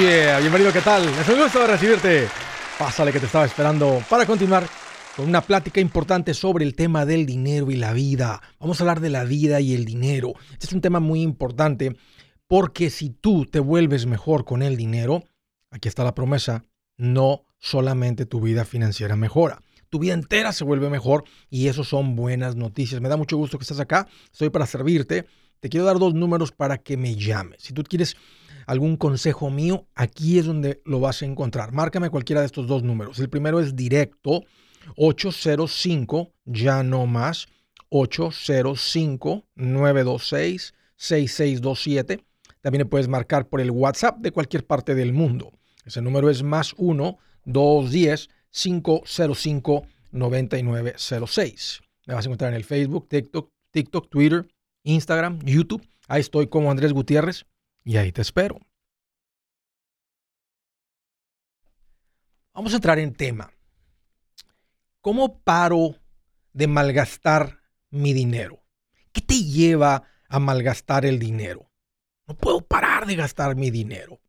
yeah, bienvenido, ¿qué tal? Es un gusto recibirte. Pásale que te estaba esperando para continuar con una plática importante sobre el tema del dinero y la vida. Vamos a hablar de la vida y el dinero. Este es un tema muy importante porque si tú te vuelves mejor con el dinero, aquí está la promesa, no solamente tu vida financiera mejora, tu vida entera se vuelve mejor y eso son buenas noticias. Me da mucho gusto que estés acá, estoy para servirte. Te quiero dar dos números para que me llames. Si tú quieres algún consejo mío, aquí es donde lo vas a encontrar. Márcame cualquiera de estos dos números. El primero es directo 805, ya no más, 805-926-6627. También puedes marcar por el WhatsApp de cualquier parte del mundo. Ese número es más 1-210-505-9906. Me vas a encontrar en el Facebook, TikTok, TikTok, Twitter, Instagram, YouTube. Ahí estoy como Andrés Gutiérrez y ahí te espero. Vamos a entrar en tema. ¿Cómo paro de malgastar mi dinero? ¿Qué te lleva a malgastar el dinero? No puedo parar de gastar mi dinero.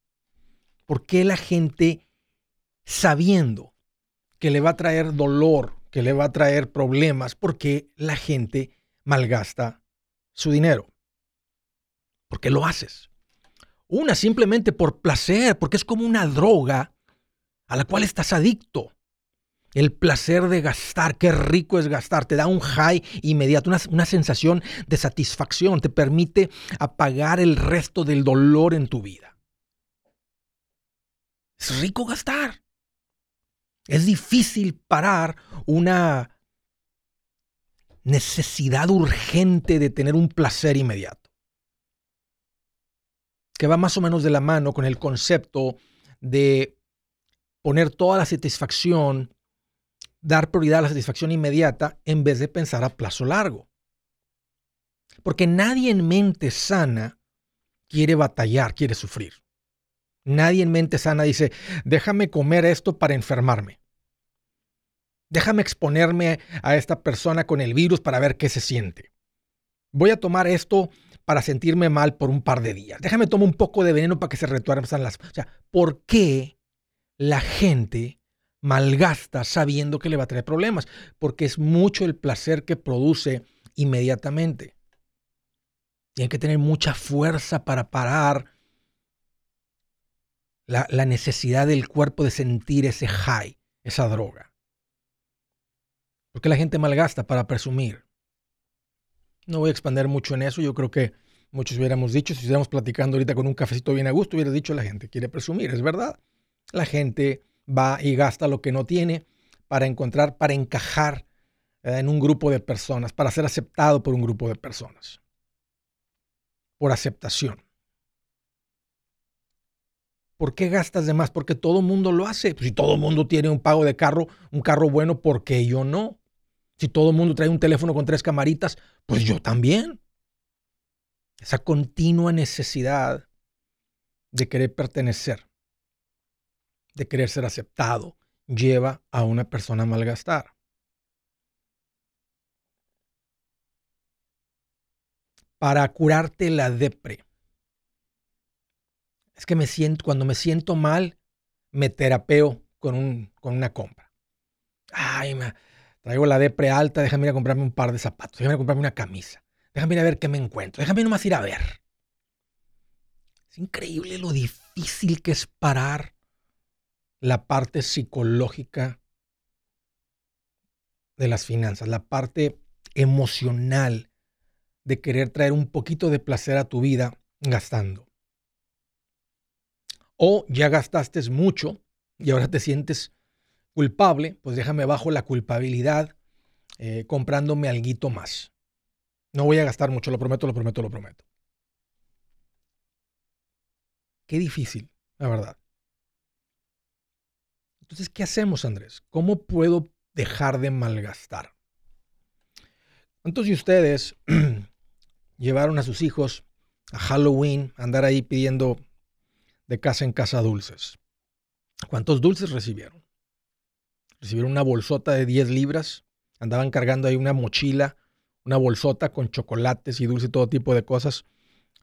¿Por qué la gente, sabiendo que le va a traer dolor, que le va a traer problemas, por qué la gente malgasta su dinero? ¿Por qué lo haces? Una simplemente por placer, porque es como una droga a la cual estás adicto. El placer de gastar, qué rico es gastar, te da un high inmediato, una, una, sensación de satisfacción, te permite apagar el resto del dolor en tu vida. Es rico gastar. Es difícil parar una necesidad urgente de tener un placer inmediato que va más o menos de la mano con el concepto de poner toda la satisfacción, dar prioridad a la satisfacción inmediata en vez de pensar a plazo largo. Porque nadie en mente sana quiere batallar, quiere sufrir. Nadie en mente sana dice, déjame comer esto para enfermarme. Déjame exponerme a esta persona con el virus para ver qué se siente. Voy a tomar esto para sentirme mal por un par de días. Déjame tomar un poco de veneno para que se retuerzan las... O sea, ¿por qué la gente malgasta sabiendo que le va a traer problemas? Porque es mucho el placer que produce inmediatamente. Tiene que tener mucha fuerza para parar la, la necesidad del cuerpo de sentir ese high, esa droga. ¿Por qué la gente malgasta para presumir? No voy a expandir mucho en eso. Yo creo que muchos hubiéramos dicho, si estuviéramos platicando ahorita con un cafecito bien a gusto, hubiera dicho la gente quiere presumir. Es verdad. La gente va y gasta lo que no tiene para encontrar, para encajar eh, en un grupo de personas, para ser aceptado por un grupo de personas. Por aceptación. ¿Por qué gastas de más? Porque todo mundo lo hace. Pues si todo mundo tiene un pago de carro, un carro bueno, ¿por qué yo no? Si todo el mundo trae un teléfono con tres camaritas, pues yo también. Esa continua necesidad de querer pertenecer, de querer ser aceptado, lleva a una persona a malgastar. Para curarte la depre. Es que me siento, cuando me siento mal, me terapeo con, un, con una compra. Ay, me, Traigo la depre alta, déjame ir a comprarme un par de zapatos, déjame ir a comprarme una camisa, déjame ir a ver qué me encuentro, déjame nomás ir a ver. Es increíble lo difícil que es parar la parte psicológica de las finanzas, la parte emocional de querer traer un poquito de placer a tu vida gastando. O ya gastaste mucho y ahora te sientes culpable, pues déjame bajo la culpabilidad eh, comprándome algo más. No voy a gastar mucho, lo prometo, lo prometo, lo prometo. Qué difícil, la verdad. Entonces, ¿qué hacemos, Andrés? ¿Cómo puedo dejar de malgastar? ¿Cuántos de ustedes llevaron a sus hijos a Halloween a andar ahí pidiendo de casa en casa dulces? ¿Cuántos dulces recibieron? Recibieron una bolsota de 10 libras, andaban cargando ahí una mochila, una bolsota con chocolates y dulce y todo tipo de cosas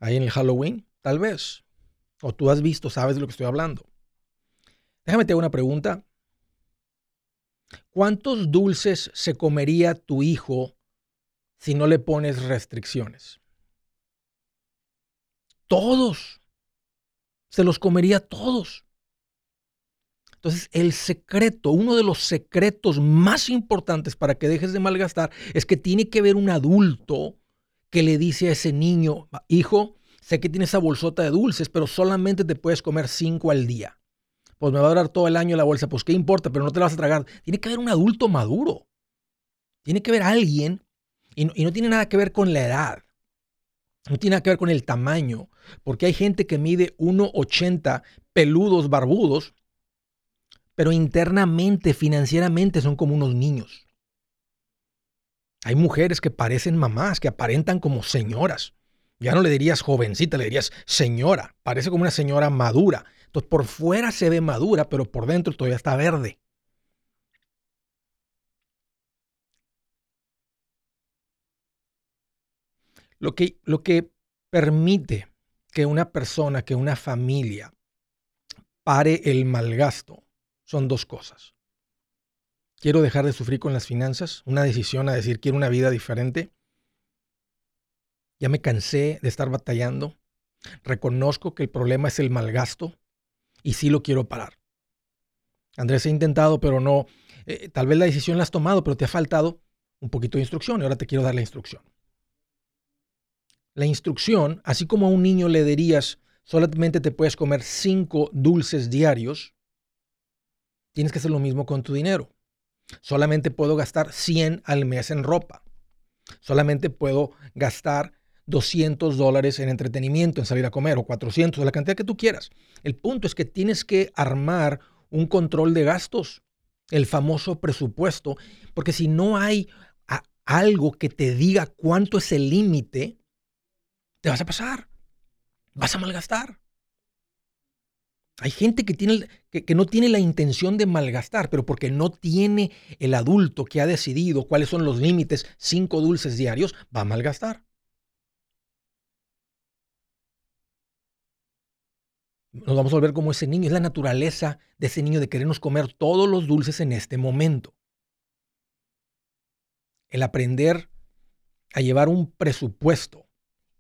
ahí en el Halloween, tal vez. o tú has visto, sabes de lo que estoy hablando. Déjame te hago una pregunta. ¿Cuántos dulces se comería tu hijo si no le pones restricciones? Todos. Se los comería todos. Entonces, el secreto, uno de los secretos más importantes para que dejes de malgastar es que tiene que haber un adulto que le dice a ese niño, hijo, sé que tienes esa bolsota de dulces, pero solamente te puedes comer cinco al día. Pues me va a durar todo el año la bolsa, pues qué importa, pero no te la vas a tragar. Tiene que haber un adulto maduro. Tiene que haber alguien, y no, y no tiene nada que ver con la edad. No tiene nada que ver con el tamaño, porque hay gente que mide 1,80 peludos, barbudos, pero internamente, financieramente son como unos niños. Hay mujeres que parecen mamás, que aparentan como señoras. Ya no le dirías jovencita, le dirías señora. Parece como una señora madura. Entonces, por fuera se ve madura, pero por dentro todavía está verde. Lo que, lo que permite que una persona, que una familia pare el malgasto son dos cosas. Quiero dejar de sufrir con las finanzas, una decisión a decir quiero una vida diferente. Ya me cansé de estar batallando. Reconozco que el problema es el malgasto y sí lo quiero parar. Andrés, he intentado, pero no. Eh, tal vez la decisión la has tomado, pero te ha faltado un poquito de instrucción y ahora te quiero dar la instrucción. La instrucción, así como a un niño le dirías, solamente te puedes comer cinco dulces diarios, Tienes que hacer lo mismo con tu dinero. Solamente puedo gastar 100 al mes en ropa. Solamente puedo gastar 200 dólares en entretenimiento, en salir a comer, o 400, o la cantidad que tú quieras. El punto es que tienes que armar un control de gastos, el famoso presupuesto, porque si no hay algo que te diga cuánto es el límite, te vas a pasar, vas a malgastar. Hay gente que, tiene, que, no tiene la intención de malgastar, pero porque no tiene el adulto que ha decidido cuáles son los límites, cinco dulces diarios, va a malgastar. Nos vamos a volver como ese niño. Es la naturaleza de ese niño de querernos comer todos los dulces en este momento. El aprender a llevar un presupuesto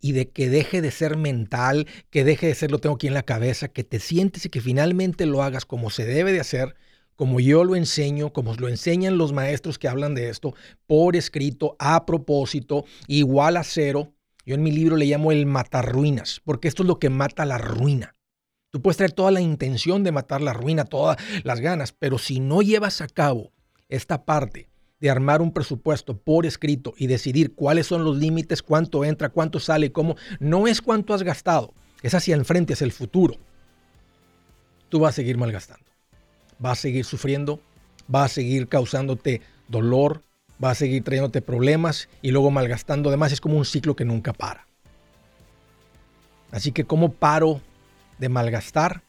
y de que deje de ser mental, que deje de ser lo tengo aquí en la cabeza, que te sientes y que finalmente lo hagas como se debe de hacer, como yo lo enseño, como lo enseñan los maestros que hablan de esto, por escrito, a propósito, igual a cero. Yo en mi libro le llamo el matar ruinas, porque esto es lo que mata la ruina. Tú puedes traer toda la intención de matar la ruina, todas las ganas, pero si no llevas a cabo esta parte de armar un presupuesto por escrito y decidir cuáles son los límites, cuánto entra, cuánto sale, cómo, no es cuánto has gastado, es hacia el frente, es el futuro. Tú vas a seguir malgastando, vas a seguir sufriendo, vas a seguir causándote dolor, vas a seguir trayéndote problemas y luego malgastando. Además, es como un ciclo que nunca para. Así que, ¿cómo paro de malgastar?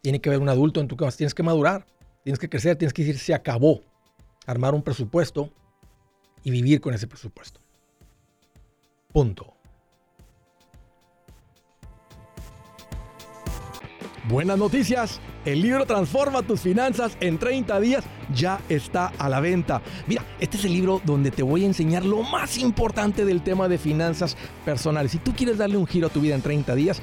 Tiene que haber un adulto en tu casa, tienes que madurar, tienes que crecer, tienes que decir, se acabó armar un presupuesto y vivir con ese presupuesto. Punto. Buenas noticias. El libro Transforma tus finanzas en 30 días ya está a la venta. Mira, este es el libro donde te voy a enseñar lo más importante del tema de finanzas personales. Si tú quieres darle un giro a tu vida en 30 días,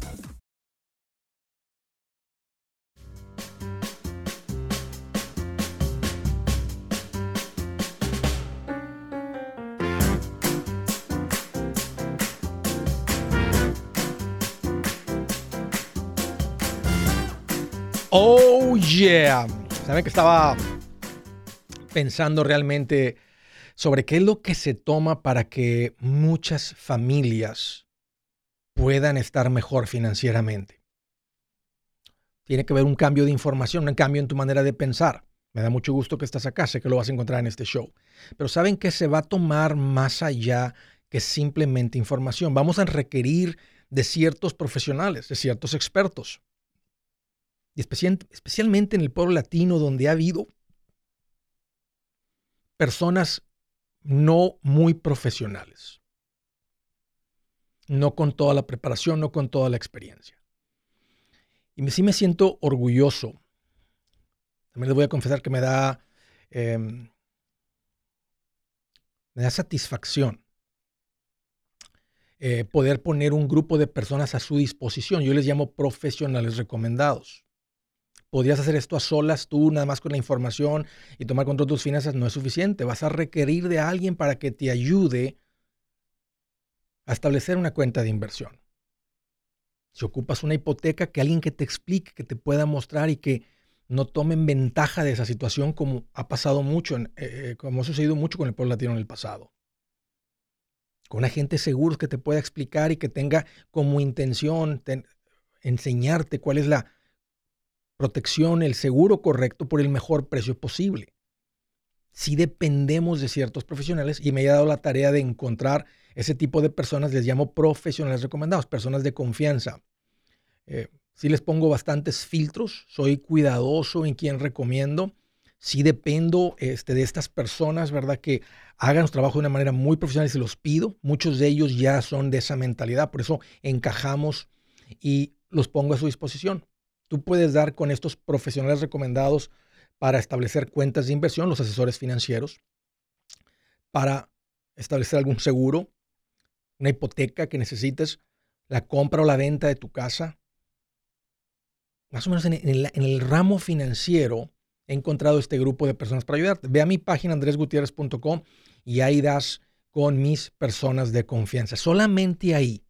Oh yeah. Saben que estaba pensando realmente sobre qué es lo que se toma para que muchas familias puedan estar mejor financieramente. Tiene que haber un cambio de información, un cambio en tu manera de pensar. Me da mucho gusto que estás acá, sé que lo vas a encontrar en este show. Pero saben que se va a tomar más allá que simplemente información. Vamos a requerir de ciertos profesionales, de ciertos expertos y especialmente en el pueblo latino donde ha habido personas no muy profesionales, no con toda la preparación, no con toda la experiencia. Y sí me siento orgulloso. También les voy a confesar que me da, em, me da satisfacción eh, poder poner un grupo de personas a su disposición. Yo les llamo profesionales recomendados podrías hacer esto a solas tú, nada más con la información y tomar control de tus finanzas, no es suficiente. Vas a requerir de alguien para que te ayude a establecer una cuenta de inversión. Si ocupas una hipoteca, que alguien que te explique, que te pueda mostrar y que no tomen ventaja de esa situación como ha pasado mucho, eh, eh, como ha sucedido mucho con el pueblo latino en el pasado. Con agentes seguros que te pueda explicar y que tenga como intención enseñarte cuál es la, protección, el seguro correcto por el mejor precio posible. Si dependemos de ciertos profesionales y me he dado la tarea de encontrar ese tipo de personas, les llamo profesionales recomendados, personas de confianza. Eh, si les pongo bastantes filtros, soy cuidadoso en quien recomiendo. Si dependo este, de estas personas, ¿verdad? Que hagan su trabajo de una manera muy profesional y se los pido. Muchos de ellos ya son de esa mentalidad, por eso encajamos y los pongo a su disposición tú puedes dar con estos profesionales recomendados para establecer cuentas de inversión, los asesores financieros, para establecer algún seguro, una hipoteca que necesites, la compra o la venta de tu casa. Más o menos en el, ramo financiero he encontrado este grupo de personas para ayudarte. Ve a mi página andresgutierrez.com y ahí das con mis personas de confianza. Solamente ahí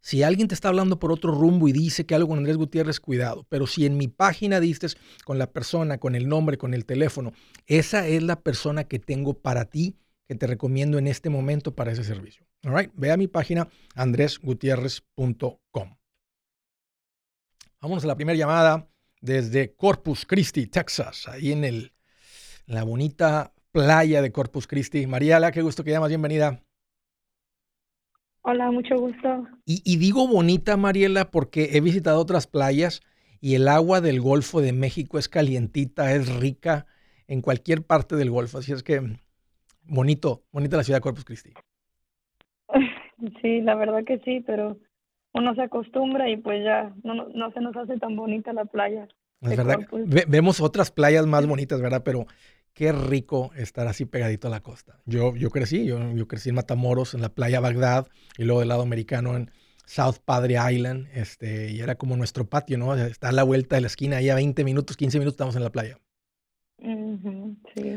si alguien te está hablando por otro rumbo y dice que algo con Andrés Gutiérrez, cuidado. Pero si en mi página diste con la persona, con el nombre, con el teléfono, esa es la persona que tengo para ti, que te recomiendo en este momento para ese servicio. All right? Ve a mi página andresgutierrez.com. Vámonos a la primera llamada desde Corpus Christi, Texas, ahí en, el, en la bonita playa de Corpus Christi. Mariela, qué gusto que llamas, bienvenida. Hola, mucho gusto. Y, digo bonita, Mariela, porque he visitado otras playas y el agua del Golfo de México es calientita, es rica en cualquier parte del Golfo. Así es que bonito, bonita la ciudad de Corpus Christi. Sí, la verdad que sí, pero uno se acostumbra y pues ya no, no se nos hace tan bonita la playa. Es verdad. vemos otras playas más bonitas, ¿verdad? Pero qué rico estar así pegadito a la costa. Yo, yo crecí, yo, yo crecí en Matamoros, en la playa Bagdad, y luego del lado americano en South Padre Island, este, y era como nuestro patio, ¿no? Está a la vuelta de la esquina, ahí a 20 minutos, 15 minutos estamos en la playa.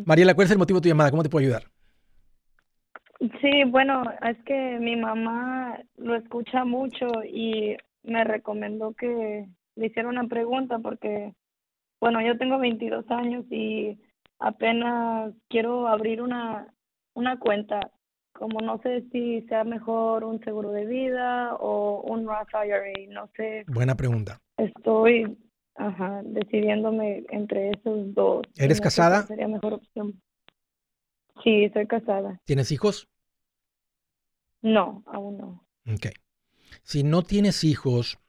Mariela, ¿cuál es el motivo de tu llamada? ¿Cómo te puedo ayudar? Sí, bueno, es que mi mamá lo escucha mucho y me recomendó que le hiciera una pregunta porque bueno, yo tengo 22 años y apenas quiero abrir una, una cuenta. Como no sé si sea mejor un seguro de vida o un Roth IRA, no sé. Buena pregunta. Estoy ajá, decidiéndome entre esos dos. ¿Eres No casada? Sería mejor opción. Sí, estoy casada. ¿Tienes hijos? No, aún no. Ok. Si no tienes hijos,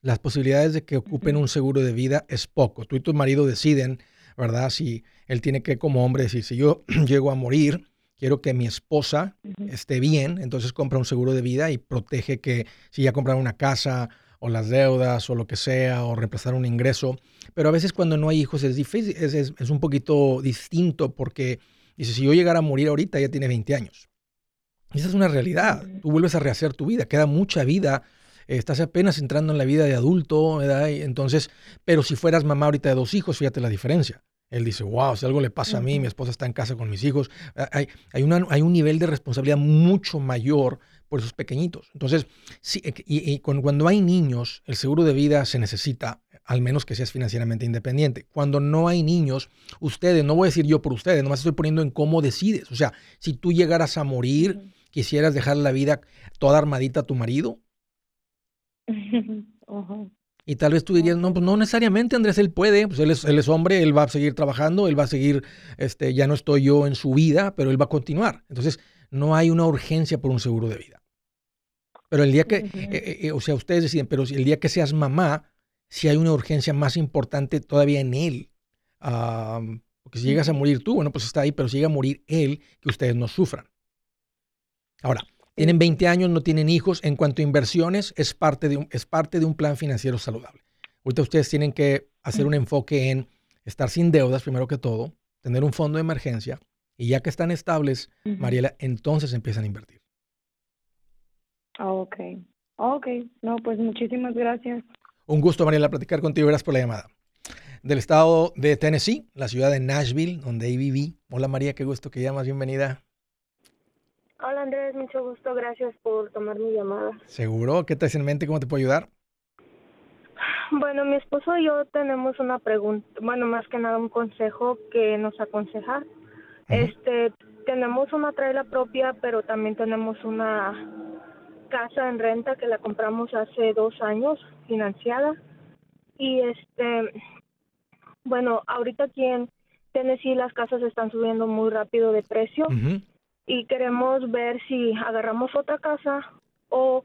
las posibilidades de que ocupen un seguro de vida es poco. Tú y tu marido deciden, ¿verdad? Si él tiene que como hombre decir, si yo llego a morir, quiero que mi esposa esté bien, entonces compra un seguro de vida y protege que si ya compraron una casa o las deudas o lo que sea, o reemplazar un ingreso. Pero a veces cuando no hay hijos es difícil, es, es- es un poquito distinto porque dice, si yo llegara a morir ahorita, ya tiene 20 años. Y Esa es una realidad. Tú vuelves a rehacer tu vida, queda mucha vida. Estás apenas entrando en la vida de adulto, ¿verdad? Y Entonces, pero si fueras mamá ahorita de dos hijos, fíjate la diferencia. Él dice, wow, si algo le pasa a mí, mi esposa está en casa con mis hijos. Hay, hay, una- hay un nivel de responsabilidad mucho mayor por esos pequeñitos. Entonces, sí, eh, y, y cuando, hay niños, el seguro de vida se necesita, al menos que seas financieramente independiente. Cuando no hay niños, ustedes, no voy a decir yo por ustedes, nomás estoy poniendo en cómo decides. O sea, si tú llegaras a morir, quisieras dejar la vida toda armadita a tu marido. Ajá. Y tal vez tú dirías, no, pues no necesariamente Andrés, él puede, pues él es, él es hombre, él va a seguir trabajando, él va a seguir, este, ya no estoy yo en su vida, pero él va a continuar. Entonces, no hay una urgencia por un seguro de vida. Pero el día que, eh, eh, eh, o sea, ustedes deciden, pero el día que seas mamá, si hay una urgencia más importante todavía en él. Porque si llegas a morir tú, bueno, pues está ahí, pero si llega a morir él, que ustedes no sufran. Ahora, tienen 20 años, no tienen hijos. En cuanto a inversiones, es parte de un, es parte de un plan financiero saludable. Ahorita ustedes tienen que hacer un enfoque en estar sin deudas, primero que todo, tener un fondo de emergencia, y ya que están estables. Mariela, entonces empiezan a invertir. Ok. Ok. No, pues muchísimas gracias. Un gusto, Mariela, platicar contigo. Gracias por la llamada. Del estado de Tennessee, la ciudad de Nashville, donde ahí viví. Hola, María, qué gusto que llamas. Bienvenida. Hola Andrés, mucho gusto, gracias por tomar mi llamada. ¿Seguro? ¿Qué te hace en mente? ¿Cómo te puedo ayudar? Bueno, mi esposo y yo tenemos una pregunta, bueno, más que nada un consejo que nos aconseja. Este, tenemos una traila propia, pero también tenemos una casa en renta que la compramos hace dos años, financiada. Y este, bueno, ahorita aquí en Tennessee las casas están subiendo muy rápido de precio. Y queremos ver si agarramos otra casa o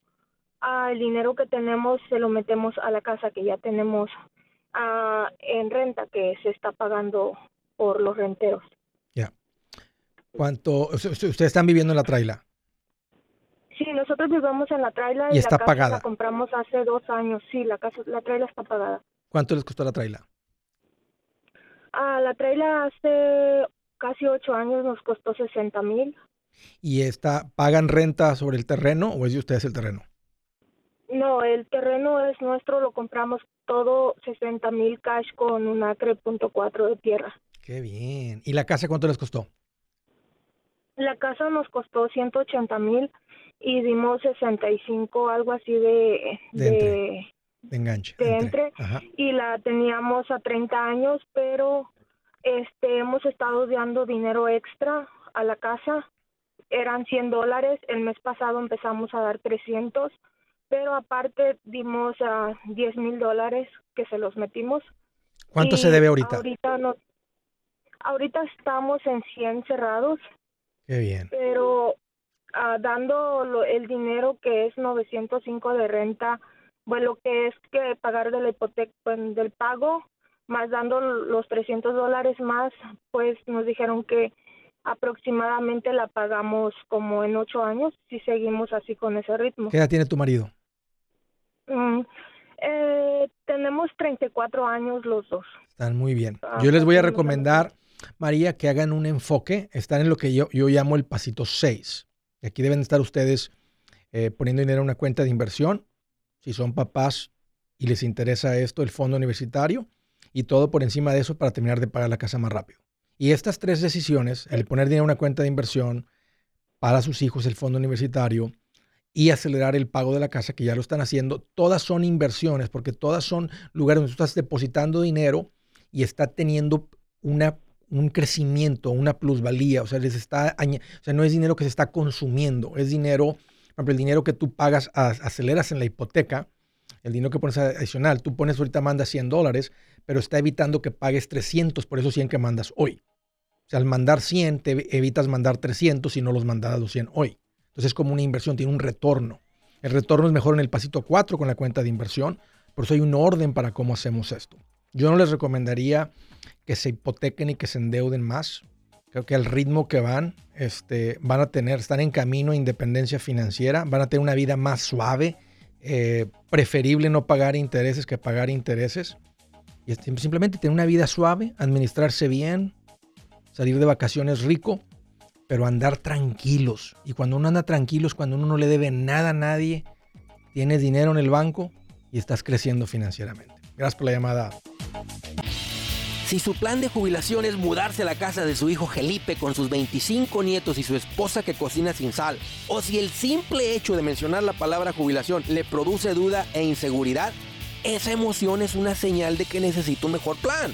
ah, el dinero que tenemos se lo metemos a la casa que ya tenemos ah, en renta que se está pagando por los renteros. Ya. ¿Cuánto? Ustedes están viviendo en la traila. Sí, nosotros vivimos en la traila y, Y está la casa pagada. la compramos hace dos años. Sí, la casa, la traila está pagada. ¿Cuánto les costó la traila? Ah, la traila hace casi ocho años nos costó 60 mil. ¿Y está, pagan renta sobre el terreno o es de ustedes el terreno? No, el terreno es nuestro, lo compramos todo 60 mil cash con un acre punto cuatro de tierra. Qué bien. ¿Y la casa cuánto les costó? La casa nos costó 180 mil y dimos 65, algo así de, De de, De enganche. De entre. Ajá. y la teníamos a 30 años, pero este hemos estado dando dinero extra a la casa. Eran 100 dólares, el mes pasado empezamos a dar 300, pero aparte dimos a 10 mil dólares que se los metimos. ¿Cuánto Y se debe ahorita? Ahorita, no, ahorita estamos en 100 cerrados, Qué bien. pero ah, dando lo- el dinero que es 905 de renta, bueno, lo que es que pagar de la hipoteca, pues, del pago, más dando los 300 dólares más, pues nos dijeron que aproximadamente la pagamos como en ocho años si seguimos así con ese ritmo. ¿Qué edad tiene tu marido? Mm, eh, tenemos 34 años los dos. Están muy bien. Ah, Yo les voy a recomendar, María, que hagan un enfoque. Están en lo que yo, yo llamo el pasito 6. Y aquí deben estar ustedes eh, poniendo dinero en una cuenta de inversión. Si son papás y les interesa esto, el fondo universitario. Y todo por encima de eso para terminar de pagar la casa más rápido. Y estas tres decisiones, el poner dinero en una cuenta de inversión para sus hijos, el fondo universitario, y acelerar el pago de la casa, que ya lo están haciendo, todas son inversiones, porque todas son lugares donde tú estás depositando dinero y está teniendo una, un crecimiento, una plusvalía, o sea, les está, o sea, no es dinero que se está consumiendo, es dinero, por ejemplo, el dinero que tú pagas, aceleras en la hipoteca, el dinero que pones adicional, tú pones ahorita mandas 100 dólares, pero está evitando que pagues 300 por esos 100 que mandas hoy. O sea, al mandar 100 te evitas mandar 300 si no los mandas los 100 hoy. Entonces es como una inversión, tiene un retorno. El retorno es mejor en el pasito 4 con la cuenta de inversión, por eso hay un orden para cómo hacemos esto. Yo no les recomendaría que se hipotequen y que se endeuden más. Creo que al ritmo que van, este, van a tener, están en camino a independencia financiera, van a tener una vida más suave, eh, preferible no pagar intereses que pagar intereses. Simplemente tener una vida suave, administrarse bien, salir de vacaciones rico, pero andar tranquilos. Y cuando uno anda tranquilo es cuando uno no le debe nada a nadie, tienes dinero en el banco y estás creciendo financieramente. Gracias por la llamada. Si su plan de jubilación es mudarse a la casa de su hijo Felipe con sus 25 nietos y su esposa que cocina sin sal, o si el simple hecho de mencionar la palabra jubilación le produce duda e inseguridad, esa emoción es una señal de que necesita un mejor plan.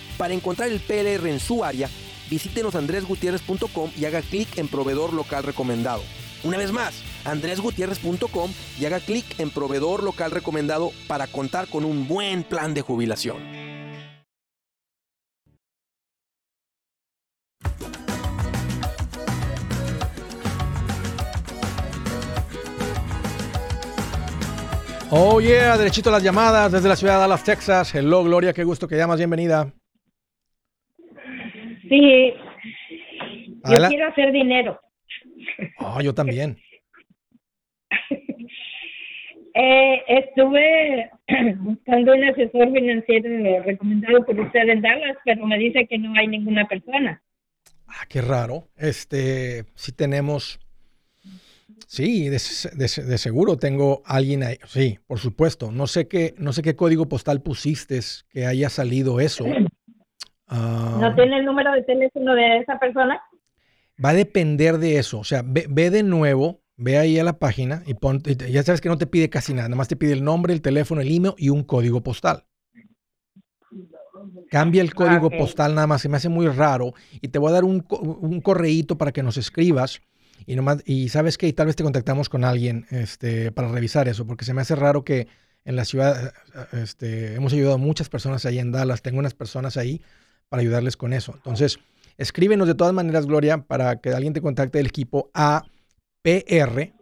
Para encontrar el PLR en su área, visítenos andresgutierrez.com y haga clic en proveedor local recomendado. Una vez más, andresgutierrez.com y haga clic en proveedor local recomendado para contar con un buen plan de jubilación. Oh yeah, derechito las llamadas desde la ciudad de Dallas, Texas. Hello, Gloria, qué gusto que llamas, bienvenida. Sí, yo quiero hacer dinero. Ah, yo también. Eh, estuve buscando un asesor financiero recomendado por usted en Dallas, pero me dice que no hay ninguna persona. Ah, qué raro. Este, si tenemos, sí, de, seguro tengo alguien ahí. Sí, por supuesto. No sé qué, no sé qué código postal pusiste que haya salido eso. ¿No ah. tiene el número de teléfono de esa persona? Va a depender de eso. O sea, ve, de nuevo, ve ahí a la página y pon, ya sabes que no te pide casi nada, nada más te pide el nombre, el teléfono, el email y un código postal. Cambia el código postal nada más, se me hace muy raro y te voy a dar un, un correíto para que nos escribas y nomás, y sabes que tal vez te contactamos con alguien este, para revisar eso, porque se me hace raro que en la ciudad este, hemos ayudado a muchas personas ahí en Dallas, tengo unas personas ahí para ayudarles con eso. Entonces, Escríbenos de todas maneras, Gloria, para que alguien te contacte del equipo a PR,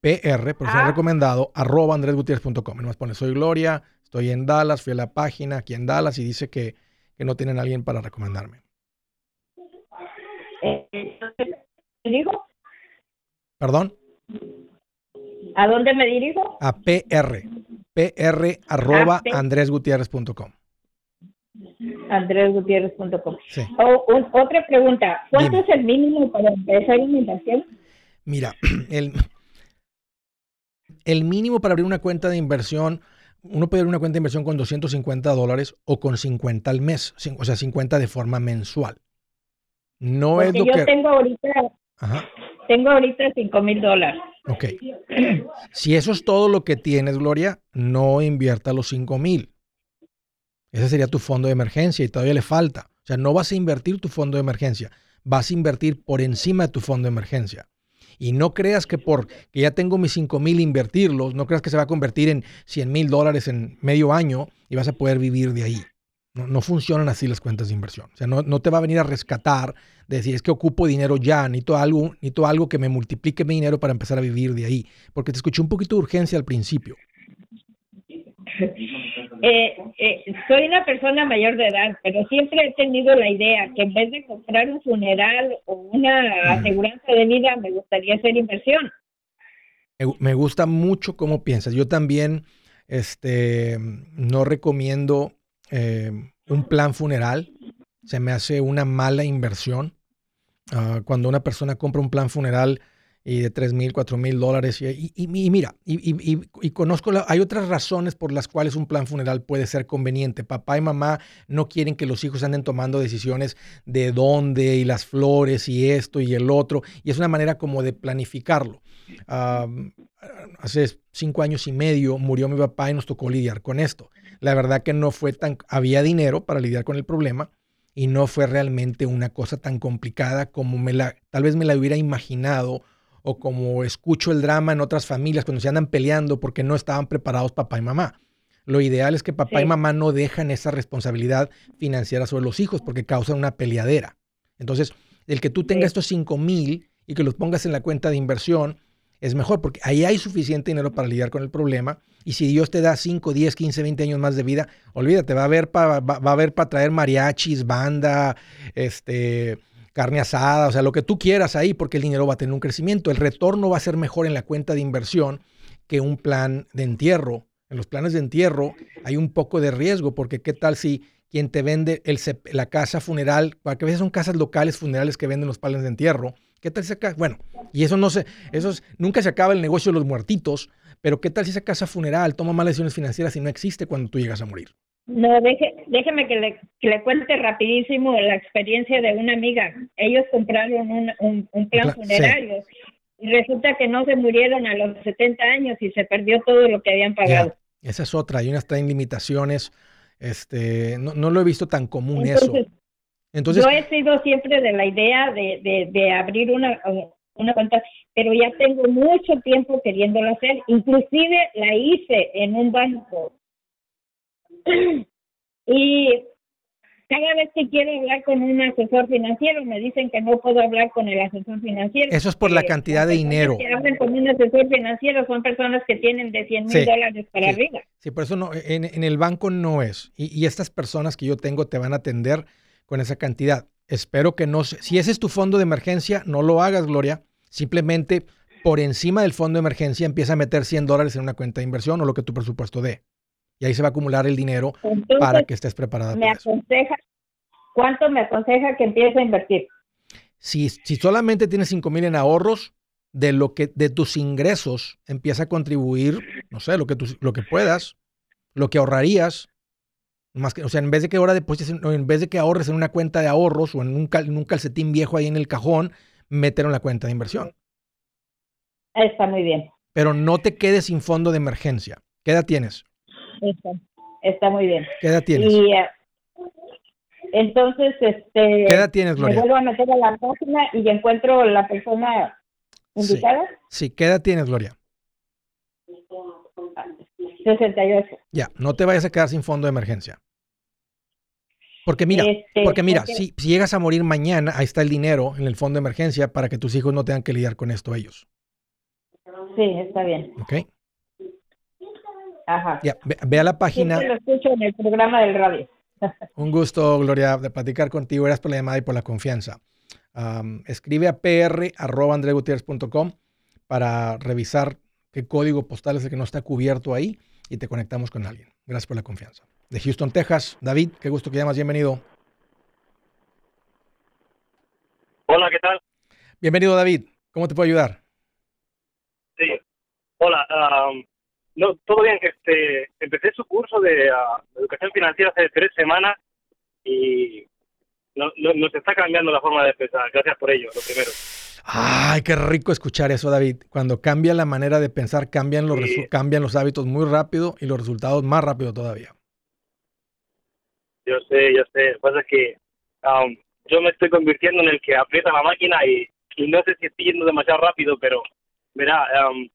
PR, por ser recomendado, arroba andresgutierrez.com. Nomás pone, soy Gloria, estoy en Dallas, fui a la página aquí en Dallas y dice que, que no tienen a alguien para recomendarme. Eh, ¿Me dirijo? ¿Perdón? ¿A dónde me dirijo? A PR, PR arroba andresgutierrez.com andresgutierrez.com. otra pregunta, ¿cuánto es el mínimo para empezar una inversión? Mira, el, el mínimo para abrir una cuenta de inversión, uno puede abrir una cuenta de inversión con 250 dólares o con 50 al mes, o sea, 50 de forma mensual. No es lo yo tengo ahorita, tengo ahorita 5 mil dólares. Ok. Si eso es todo lo que tienes, Gloria, no invierta los 5 mil ese sería tu fondo de emergencia y todavía le falta. O sea, no vas a invertir tu fondo de emergencia, vas a invertir por encima de tu fondo de emergencia. Y no creas que por que ya tengo mis 5 mil invertirlos, no creas que se va a convertir en 100 mil dólares en medio año y vas a poder vivir de ahí. No, funcionan así las cuentas de inversión. O sea, no, no, te va a venir a rescatar de decir, es que ocupo dinero ya, necesito algo, necesito algo que me multiplique mi dinero para empezar a vivir de ahí. Porque te escuché un poquito de urgencia al principio. Eh, eh, soy una persona mayor de edad, pero siempre he tenido la idea que en vez de comprar un funeral o una aseguranza de vida, me gustaría hacer inversión. Me gusta mucho cómo piensas. Yo también este, no recomiendo eh, un plan funeral. Se me hace una mala inversión. Ah, cuando una persona compra un plan funeral y de 3 mil, 4 mil dólares. Y, y, mira, y, conozco, hay otras razones por las cuales un plan funeral puede ser conveniente. Papá y mamá no quieren que los hijos anden tomando decisiones de dónde y las flores y esto y el otro. Y es una manera como de planificarlo. hace cinco años y medio murió mi papá y nos tocó lidiar con esto. La verdad que no fue tan, había dinero para lidiar con el problema y no fue realmente una cosa tan complicada como me la, tal vez me la hubiera imaginado o como escucho el drama en otras familias cuando se andan peleando porque no estaban preparados papá y mamá. Lo ideal es que papá y mamá no dejan esa responsabilidad financiera sobre los hijos porque causan una peleadera. Entonces, el que tú tengas estos 5 mil y que los pongas en la cuenta de inversión es mejor porque ahí hay suficiente dinero para lidiar con el problema. Y si Dios te da 5, 10, 15, 20 años más de vida, olvídate, va a haber para va, a haber para traer mariachis, banda, este, carne asada, o sea, lo que tú quieras ahí, porque el dinero va a tener un crecimiento. El retorno va a ser mejor en la cuenta de inversión que un plan de entierro. En los planes de entierro hay un poco de riesgo, porque qué tal si quien te vende la casa funeral, porque a veces son casas locales funerales que venden los planes de entierro, ¿qué tal si acá? Bueno, y eso no se, eso nunca se acaba el negocio de los muertitos, pero ¿qué tal si esa casa funeral toma malas decisiones financieras y no existe cuando tú llegas a morir? No, deje, déjeme que le, que le cuente rapidísimo la experiencia de una amiga. Ellos compraron un, un, plan funerario y resulta que no se murieron a los 70 años y se perdió todo lo que habían pagado. Esa es otra, hay unas traen limitaciones. Este, no, no lo he visto tan común eso. Entonces, yo he sido siempre de la idea de, de, de abrir una, una cuenta, pero ya tengo mucho tiempo queriéndolo hacer. Inclusive la hice en un banco y cada vez que quiero hablar con un asesor financiero me dicen que no puedo hablar con el asesor financiero. Eso es por la cantidad de dinero. Que hablan con un asesor financiero son personas que tienen de 100 mil dólares para arriba. Sí, por eso no, en, el banco no es. Y, y, estas personas que yo tengo te van a atender con esa cantidad. Espero que no, si ese es tu fondo de emergencia, no lo hagas, Gloria. Simplemente por encima del fondo de emergencia empieza a meter 100 dólares en una cuenta de inversión o lo que tu presupuesto dé. Y ahí se va a acumular el dinero para que estés preparada. Me aconseja, ¿Cuánto me aconseja que empiece a invertir? Si, si solamente tienes 5 mil en ahorros, de lo que de tus ingresos empieza a contribuir, no sé, lo que lo que puedas, lo que ahorrarías, más que, o sea, en vez de que ahora en vez de que ahorres en una cuenta de ahorros o en un, en un calcetín viejo ahí en el cajón, mételo en la cuenta de inversión. Está muy bien. Pero no te quedes sin fondo de emergencia. ¿Qué edad tienes? Está, muy bien. ¿Qué edad tienes? Y, eh, entonces, este. ¿Qué edad tienes, Gloria? Me vuelvo a meter a la página y encuentro la persona indicada. Sí. ¿qué edad tienes, Gloria? 68. Ya, no te vayas a quedar sin fondo de emergencia. Porque mira, este, porque mira, Si, si, llegas a morir mañana, ahí está el dinero en el fondo de emergencia para que tus hijos no tengan que lidiar con esto ellos. Sí, está bien. Ok. Ajá. Ya, ve, a la página. lo escucho en el programa del radio. Un gusto, Gloria, de platicar contigo. Gracias por la llamada y por la confianza. escribe a pr.andregutierrez.com para revisar qué código postal es el que no está cubierto ahí y te conectamos con alguien. Gracias por la confianza. De Houston, Texas, David, qué gusto que llamas. Bienvenido. Hola, ¿qué tal? Bienvenido, David. ¿Cómo te puedo ayudar? Sí. Hola. No, todo bien. Este, empecé su curso de ah, educación financiera hace tres semanas y no, nos está cambiando la forma de pensar. Gracias por ello, lo primero. Ay, qué rico escuchar eso, David. Cuando cambia la manera de pensar, cambian los, cambian los hábitos muy rápido y los resultados más rápido todavía. Yo sé, yo sé. Pasa que um, yo me estoy convirtiendo en el que aprieta la máquina y, no sé si estoy yendo demasiado rápido, pero mira, um,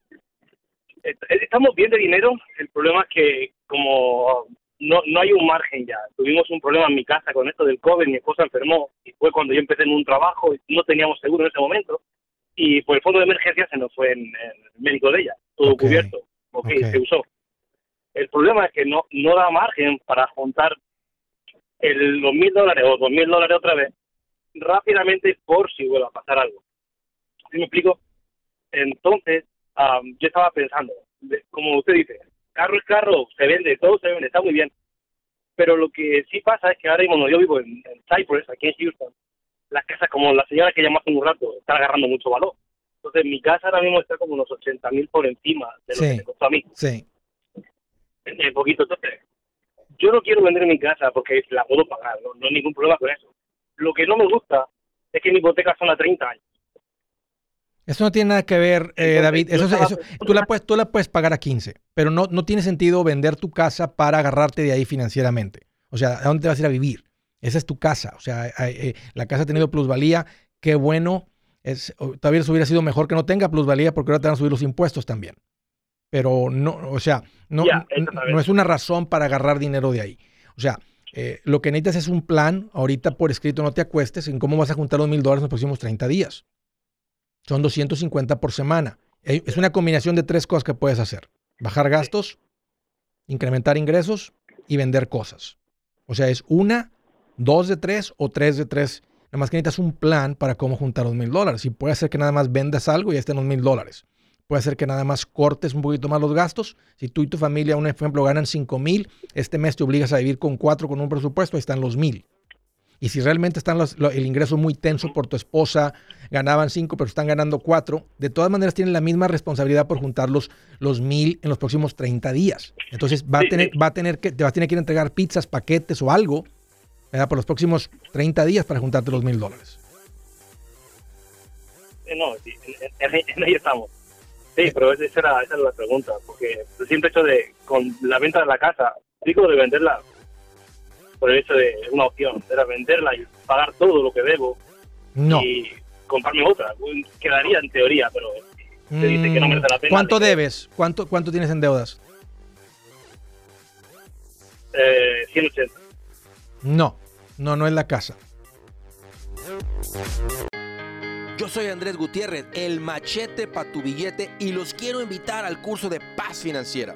estamos bien de dinero. El problema es que como no, no hay un margen ya. Tuvimos un problema en mi casa con esto del COVID, mi esposa enfermó y fue cuando yo empecé en un trabajo y no teníamos seguro en ese momento y por el fondo de emergencia se nos fue en, el médico de ella, todo cubierto, okay, se usó. El problema es que no, no da margen para juntar el, los mil dólares o dos mil dólares otra vez rápidamente por si vuelve a pasar algo. ¿Sí me explico? Entonces, yo estaba pensando, como usted dice, carro es carro, se vende, todo se vende, está muy bien. Pero lo que sí pasa es que ahora mismo yo vivo en, en Cypress, aquí en Houston, las casas, como la señora que llamó hace un rato, están agarrando mucho valor. Entonces, mi casa ahora mismo está como unos 80 mil por encima de lo Sí. que me costó a mí. Sí. Un poquito. Entonces, yo no quiero vender mi casa porque la puedo pagar, no, no hay ningún problema con eso. Lo que no me gusta es que mi hipoteca son a 30 años. Eso no tiene nada que ver, eh, Entonces, David. Eso, estaba eso- tú, la puedes, tú la puedes pagar a 15, pero no, no tiene sentido vender tu casa para agarrarte de ahí financieramente. O sea, ¿a dónde te vas a ir a vivir? Esa es tu casa. O sea, eh, eh, la casa ha tenido plusvalía. Qué bueno. Es, todavía hubiera sido mejor que no tenga plusvalía porque ahora te van a subir los impuestos también. Pero no, o sea, no, no es una razón para agarrar dinero de ahí. O sea, eh, lo que necesitas es un plan. Ahorita por escrito no te acuestes en cómo vas a juntar los mil dólares en los próximos 30 días. Son 250 por semana. Eh, Es una combinación de tres cosas que puedes hacer. Bajar gastos, incrementar ingresos y vender cosas. O sea, es una, dos de tres o tres de tres. Nada más que necesitas un plan para cómo juntar los mil dólares. Y puede ser que nada más vendas algo y ya estén los mil dólares. Puede ser que nada más cortes un poquito más los gastos. Si tú y tu familia, un ejemplo, ganan cinco mil, este mes te obligas a vivir con cuatro con un presupuesto, ahí están los mil. Y si realmente están los- lo- el ingreso muy tenso por tu esposa, ganaban cinco, pero están ganando cuatro, de todas maneras tienen la misma responsabilidad por juntar los, los mil en los próximos 30 días. Entonces va a tener, va a tener que, te vas a tener que ir a entregar pizzas, paquetes o algo, ¿verdad? Por los próximos 30 días para juntarte los mil dólares. Eh, no, sí, en, en- en ahí estamos. Sí, pero esa era, esa era la pregunta, porque el simple hecho de, con la venta de la casa, digo de venderla por el hecho de una opción, era venderla y pagar todo lo que debo No. y comprarme otra. Quedaría en teoría, pero se dice que no merece la pena. ¿Cuánto de- debes? ¿Cuánto, ¿Cuánto tienes en deudas? Eh, 180. No, no, no es la casa. Yo soy Andrés Gutiérrez, el machete para tu billete y los quiero invitar al curso de paz financiera.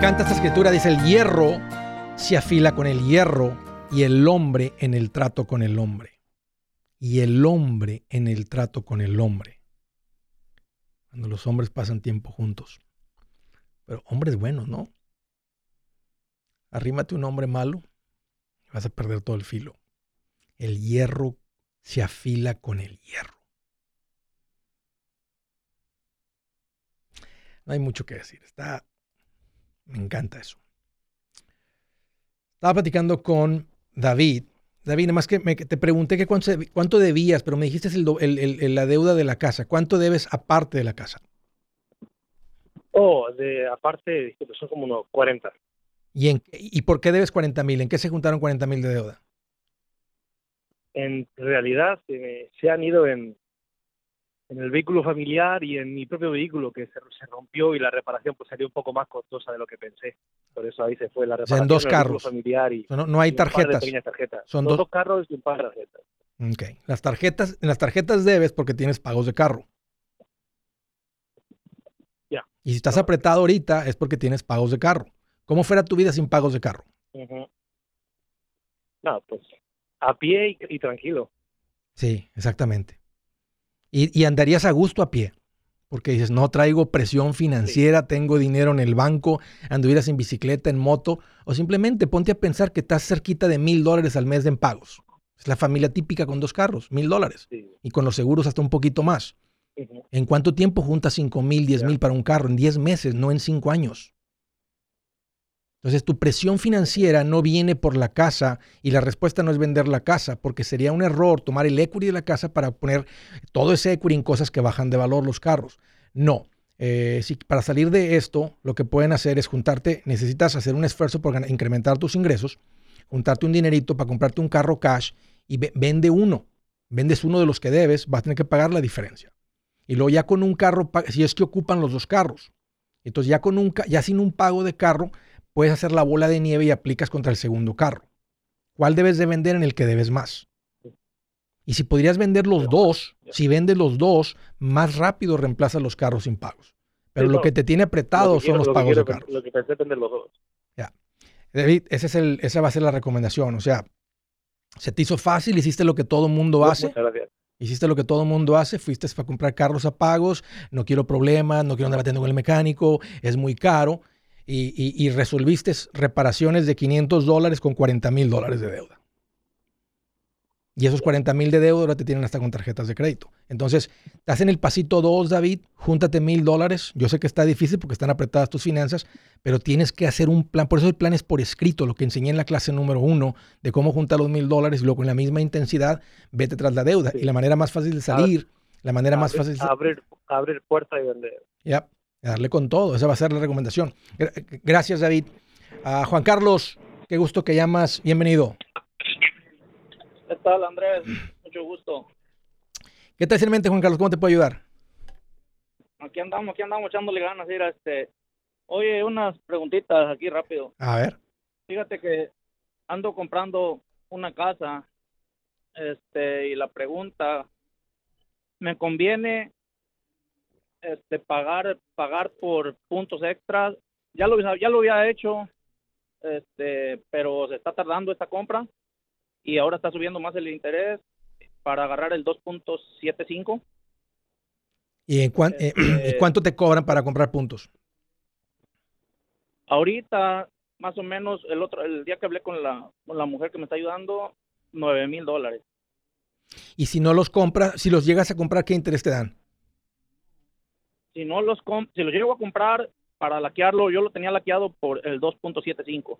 Encanta esta escritura, dice el hierro se afila con el hierro y el hombre en el trato con el hombre. Y el hombre en el trato con el hombre. Cuando los hombres pasan tiempo juntos. Pero hombres buenos, ¿no? Arrímate un hombre malo y vas a perder todo el filo. El hierro se afila con el hierro. No hay mucho que decir. Está, me encanta eso. Estaba platicando con David. David, nada más que me, te pregunté que cuánto, cuánto debías, pero me dijiste el el- la deuda de la casa. ¿Cuánto debes aparte de la casa? Oh, de aparte, disculpe, son como unos 40. ¿Y, en, ¿Y por qué debes 40 mil? ¿En qué se juntaron 40 mil de deuda? En realidad se, me- se han ido en, en el vehículo familiar y en mi propio vehículo que se, se rompió y la reparación pues salió un poco más costosa de lo que pensé. Por eso ahí se fue la sea, reparación. en dos el vehículo carros. familiar y, No, no hay y tarjetas. Son dos- dos carros y un par de tarjetas. Ok. Las tarjetas, en las tarjetas debes porque tienes pagos de carro. Ya. Y si estás apretado ahorita es porque tienes pagos de carro. ¿Cómo fuera tu vida sin pagos de carro? Ujú. No, pues a pie y, y tranquilo. Sí, exactamente. Y, y andarías a gusto a pie, porque dices, no traigo presión financiera, tengo dinero en el banco, anduvieras en bicicleta, en moto, o simplemente ponte a pensar que estás cerquita de mil dólares al mes de en pagos. Es la familia típica con dos carros, mil dólares. Sí. Y con los seguros hasta un poquito más. ¿En cuánto tiempo juntas 5 mil, 10 mil para un carro? En 10 meses, no en 5 años. Entonces tu presión financiera no viene por la casa y la respuesta no es vender la casa, porque sería un error tomar el equity de la casa para poner todo ese equity en cosas que bajan de valor los carros. No. Eh, para salir de esto, lo que pueden hacer es juntarte, necesitas hacer un esfuerzo por incrementar tus ingresos, juntarte un dinerito para comprarte un carro cash y vende uno. Vendes uno de los que debes, vas a tener que pagar la diferencia. Y luego ya con un carro, si es que ocupan los dos carros. Entonces ya, con un, ya sin un pago de carro, puedes hacer la bola de nieve y aplicas contra el segundo carro. ¿Cuál debes de vender en el que debes más? Y si podrías vender los dos, si vendes los dos, más rápido reemplazas los carros sin pagos. Pero lo que te tiene apretado son los pagos de carros. Lo que pensé vender los dos. Ya. David, ese es el, esa va a ser la recomendación. O sea, se te hizo fácil, hiciste lo que todo el mundo hace. Muchas gracias. Hiciste lo que todo el mundo hace, fuiste para comprar carros a pagos, no quiero problemas, no quiero andar atendiendo con el mecánico, es muy caro y, resolviste reparaciones de 500 dólares con 40 mil dólares de deuda. Y esos 40 mil de deuda ahora te tienen hasta con tarjetas de crédito. Entonces, estás en el pasito 2, David, júntate mil dólares. Yo sé que está difícil porque están apretadas tus finanzas, pero tienes que hacer un plan. Por eso el plan es por escrito, lo que enseñé en la clase número uno de cómo juntar los mil dólares y luego con la misma intensidad vete tras la deuda. Y la manera más fácil de salir, la manera más fácil de abrir, abrir puerta y vender. Ya, darle con todo. Esa va a ser la recomendación. Gracias, David. a Juan Carlos, qué gusto que llamas. Bienvenido. ¿Qué tal, Andrés? Mucho gusto. ¿Qué tal, mente, Juan Carlos? ¿Cómo te puedo ayudar? Aquí andamos, aquí andamos echándole ganas. Ir este... Oye, unas preguntitas aquí rápido. A ver. Fíjate que ando comprando una casa este y la pregunta me conviene este pagar pagar por puntos extras ya lo ya lo había hecho este pero se está tardando esta compra y ahora está subiendo más el interés para agarrar el 2.75 ¿Y, en eh, este cuánto te cobran para comprar puntos? Ahorita, más o menos, el otro, el día que hablé con la, con la mujer que me está ayudando, 9 mil dólares. Y si no los compras, si los llegas a comprar, ¿qué interés te dan? Si no los si los llego a comprar para laquearlo, yo lo tenía laqueado por el 2.75.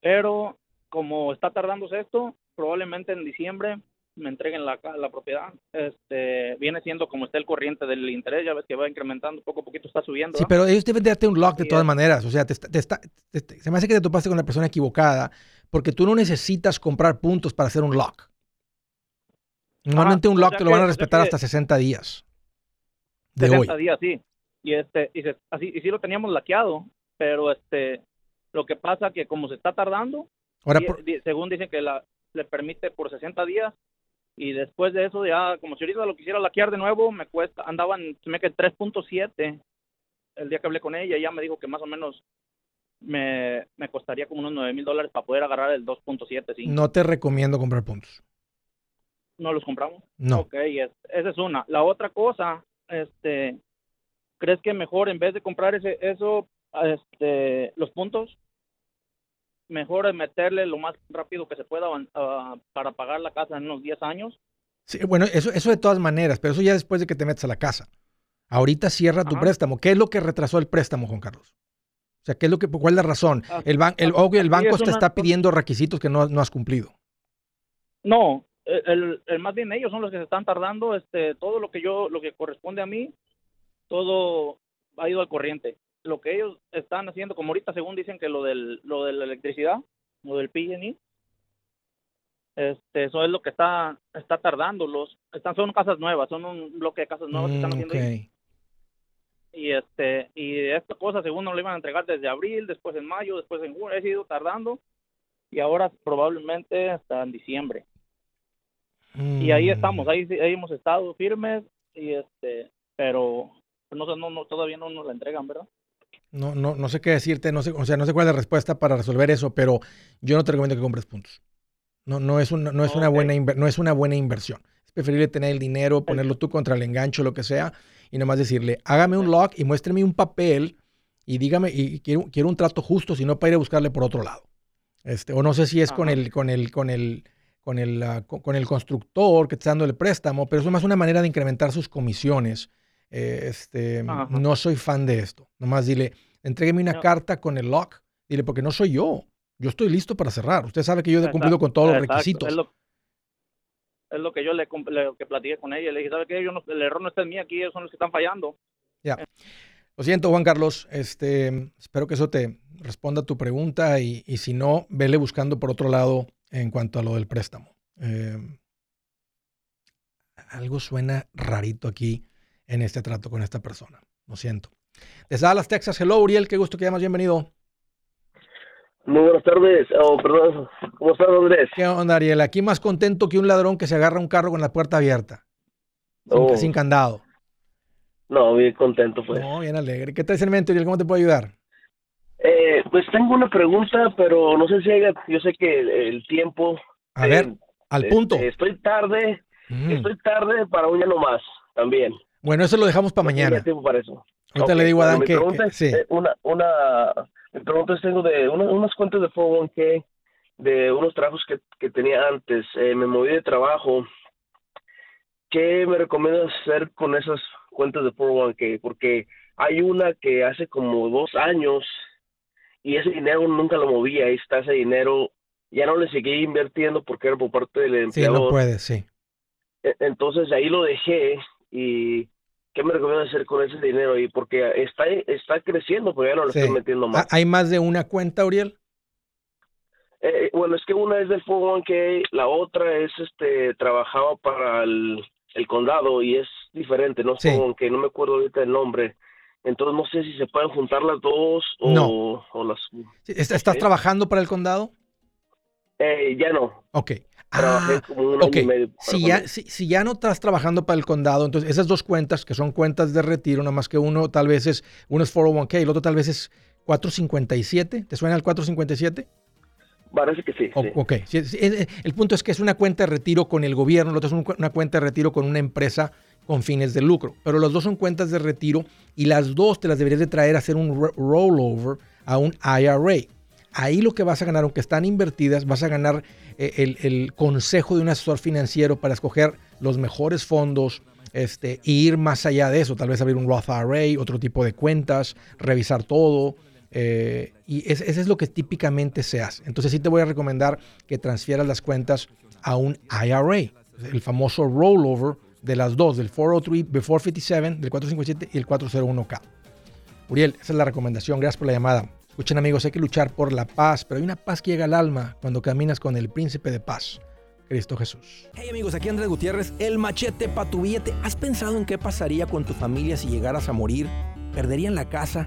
Pero como está tardándose esto, probablemente en diciembre me entreguen la, la propiedad. Este, viene siendo como está el corriente del interés, ya ves que va incrementando, poco a poquito está subiendo. Sí, pero ellos deben darte un lock de todas maneras. O sea, te, se me hace que te topaste con la persona equivocada, porque tú no necesitas comprar puntos para hacer un lock. Normalmente un lock te lo van a respetar hasta 60 días. De 60 días, sí. Y este, y, así, y sí lo teníamos laqueado, pero este, lo que pasa que como se está tardando, Ahora, según dicen que la, le permite por 60 días y después de eso ya, como si ahorita lo quisiera laquear de nuevo, me cuesta, andaban, se me que 3.7 el día que hablé con ella, ya me dijo que más o menos me, me costaría como unos 9 mil dólares para poder agarrar el 2.7. No te recomiendo comprar puntos. ¿No los compramos? No. Ok, esa es una. La otra cosa, este, ¿crees que mejor en vez de comprar ese, eso, este, los puntos, mejor es meterle lo más rápido que se pueda uh, para pagar la casa en unos 10 años. Sí, bueno, eso, eso de todas maneras, pero eso ya después de que te metes a la casa. Ahorita cierra tu préstamo. ¿Qué es lo que retrasó el préstamo, Juan Carlos? O sea, ¿qué es lo que, ¿cuál es la razón? Ah, el, el, el banco te está pidiendo requisitos que no, no has cumplido. No, el, el, más bien ellos son los que se están tardando. Este, todo lo que yo, lo que corresponde a mí, todo ha ido al corriente lo que ellos están haciendo, como ahorita según dicen que lo del lo de la electricidad, lo del PG&E, este, eso es lo que está está tardando. Los están son casas nuevas, son un bloque de casas nuevas que están mm, haciendo. Y este y esta cosa según nos lo iban a entregar desde abril, después en mayo, después en junio, ha ido tardando y ahora probablemente hasta en diciembre. Y ahí estamos, ahí, ahí hemos estado firmes y este, pero no, no, no todavía no nos la entregan, ¿verdad? No, no, no sé qué decirte, no sé, o sea, no sé cuál es la respuesta para resolver eso, pero yo no te recomiendo que compres puntos. No, no es, un, no es, una, buena no es una buena inversión. Es preferible tener el dinero, ponerlo tú contra el engancho, lo que sea, y nomás decirle, hágame un lock y muéstreme un papel y dígame, y quiero, quiero un trato justo, si no para ir a buscarle por otro lado. Este, o no sé si es con el, con el, con el, con el, ah, con el constructor que está dando el préstamo, pero eso es más una manera de incrementar sus comisiones. Eh, este, no soy fan de esto. Nomás dile, entrégueme una carta con el lock. Dile, porque no soy yo. Yo estoy listo para cerrar. Usted sabe que yo he cumplido con todos los requisitos. Es lo, que yo le, que platiqué con ella. Le dije, ¿sabe qué? Yo el error no está en mí, aquí ellos son los que están fallando. Ya. Lo siento, Juan Carlos. Este, espero que eso te responda a tu pregunta y, y si no, vele buscando por otro lado en cuanto a lo del préstamo. Eh, algo suena rarito aquí en este trato con esta persona. Lo siento. Desde Dallas, Texas. Hello, Uriel. Qué gusto que llamas. Bienvenido. Muy buenas tardes. Oh, perdón. ¿Cómo estás, Andrés? ¿Qué onda, Ariel? Aquí más contento que un ladrón que se agarra un carro con la puerta abierta. Sin, oh. candado. No, bien contento, pues. No, bien alegre. ¿Qué traes en mente, Uriel? ¿Cómo te puedo ayudar? Eh, pues tengo una pregunta, pero no sé si haya, yo sé que el, tiempo... A ver, al punto. Este, estoy tarde, estoy tarde para un año más, también. Bueno, eso lo dejamos para mañana. tiempo para eso. Ahorita le digo a Dan que, sí. Eh, una, una, mi pregunta es, tengo de unas cuentas de 401k de unos trabajos que, que tenía antes. Eh, me moví de trabajo. ¿Qué me recomiendas hacer con esas cuentas de 401k? Porque hay una que hace como dos años y ese dinero nunca lo movía, ahí está ese dinero, ya no le seguí invirtiendo porque era por parte del empleador. Sí, no puede, sí. E, entonces ahí lo dejé y ¿qué me recomiendo hacer con ese dinero ahí? Porque está, está creciendo, pero ya no lo estoy metiendo más. ¿Hay más de una cuenta, Uriel? Eh, bueno, es que una es del 401k, la otra es, este, trabajaba para el, condado y es diferente, no sé, aunque no me acuerdo ahorita el nombre. Entonces no sé si se pueden juntar las dos o, las... ¿Estás trabajando para el condado? Eh, ya no. Ok. Ah, si, ya, si, ya no estás trabajando para el condado, entonces esas dos cuentas, que son cuentas de retiro, nada más que uno tal vez es, uno es 401k y el otro tal vez es 457. ¿Te suena el 457? Parece que sí. Ok. el punto es que es una cuenta de retiro con el gobierno, el otro es una cuenta de retiro con una empresa con fines de lucro. Pero las dos son cuentas de retiro y las dos te las deberías de traer a hacer un rollover a un IRA. Ahí lo que vas a ganar, aunque están invertidas, vas a ganar eh, el, consejo de un asesor financiero para escoger los mejores fondos este, e ir más allá de eso. Tal vez abrir un Roth IRA, otro tipo de cuentas, revisar todo. Eh, y ese es lo que típicamente se hace. Entonces sí te voy a recomendar que transfieras las cuentas a un IRA, el famoso rollover de las dos, del 403, del 457, del 457 y el 401k. Uriel, esa es la recomendación. Gracias por la llamada. Escuchen amigos, hay que luchar por la paz, pero hay una paz que llega al alma cuando caminas con el príncipe de paz, Cristo Jesús. Hey amigos, aquí Andrés Gutiérrez, el machete para tu billete. ¿Has pensado en qué pasaría con tu familia si llegaras a morir? ¿Perderían la casa?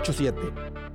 987.